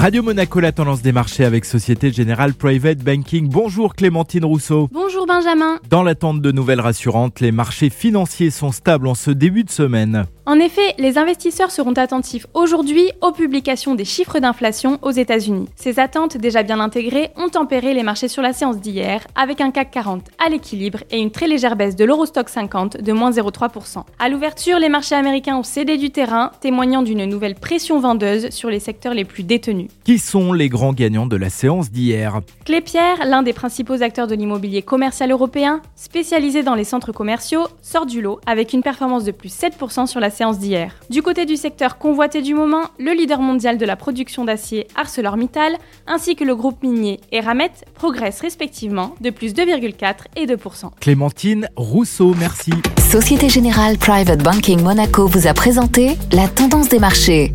Radio Monaco, la tendance des marchés avec Société Générale Private Banking. Bonjour Clémentine Rousseau. Bonjour Benjamin. Dans l'attente de nouvelles rassurantes, les marchés financiers sont stables en ce début de semaine. En effet, les investisseurs seront attentifs aujourd'hui aux publications des chiffres d'inflation aux États-Unis. Ces attentes déjà bien intégrées ont tempéré les marchés sur la séance d'hier avec un CAC 40 à l'équilibre et une très légère baisse de l'Eurostock 50 de moins 0,3%. À l'ouverture, les marchés américains ont cédé du terrain, témoignant d'une nouvelle pression vendeuse sur les secteurs les plus détenus. Qui sont les grands gagnants de la séance d'hier Clépierre, l'un des principaux acteurs de l'immobilier commercial européen, spécialisé dans les centres commerciaux, sort du lot avec une performance de plus 7% sur la séance d'hier. Du côté du secteur convoité du moment, le leader mondial de la production d'acier ArcelorMittal ainsi que le groupe minier Eramet progressent respectivement de plus 2,4 et 2%. Clémentine Rousseau, merci. Société Générale Private Banking Monaco vous a présenté la tendance des marchés.